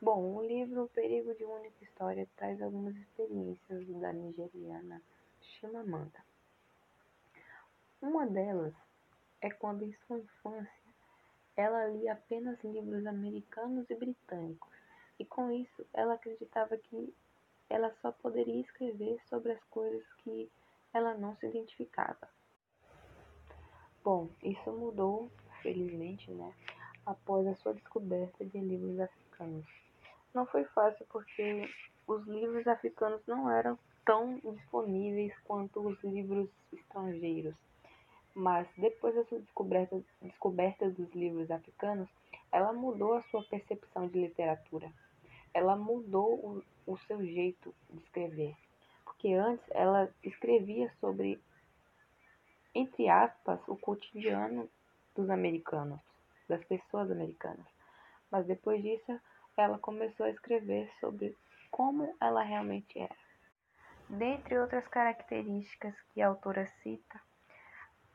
Bom, o livro O Perigo de uma Única História traz algumas experiências da nigeriana Chimamanda. Uma delas é quando em sua infância ela lia apenas livros americanos e britânicos, e com isso ela acreditava que ela só poderia escrever sobre as coisas que ela não se identificava. Bom, isso mudou, felizmente, né, após a sua descoberta de livros africanos. Não foi fácil porque os livros africanos não eram tão disponíveis quanto os livros estrangeiros. Mas depois da sua descoberta, descoberta dos livros africanos, ela mudou a sua percepção de literatura. Ela mudou o, o seu jeito de escrever. Porque antes ela escrevia sobre, entre aspas, o cotidiano dos americanos, das pessoas americanas. Mas depois disso, ela começou a escrever sobre como ela realmente era. Dentre outras características que a autora cita,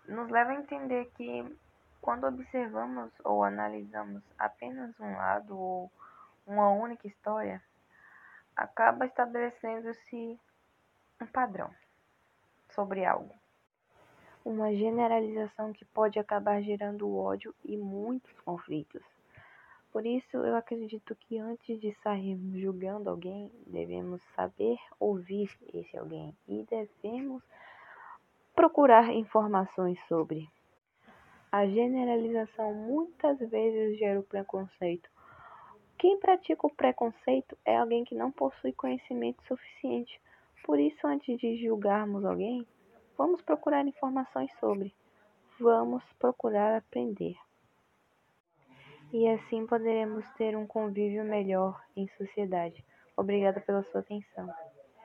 nos leva a entender que quando observamos ou analisamos apenas um lado ou uma única história, acaba estabelecendo-se um padrão sobre algo. Uma generalização que pode acabar gerando ódio e muitos conflitos. Por isso, eu acredito que antes de sairmos julgando alguém, devemos saber ouvir esse alguém e devemos procurar informações sobre. A generalização muitas vezes gera o preconceito. Quem pratica o preconceito é alguém que não possui conhecimento suficiente. Por isso, antes de julgarmos alguém, vamos procurar informações sobre. Vamos procurar aprender. E assim poderemos ter um convívio melhor em sociedade. Obrigada pela sua atenção.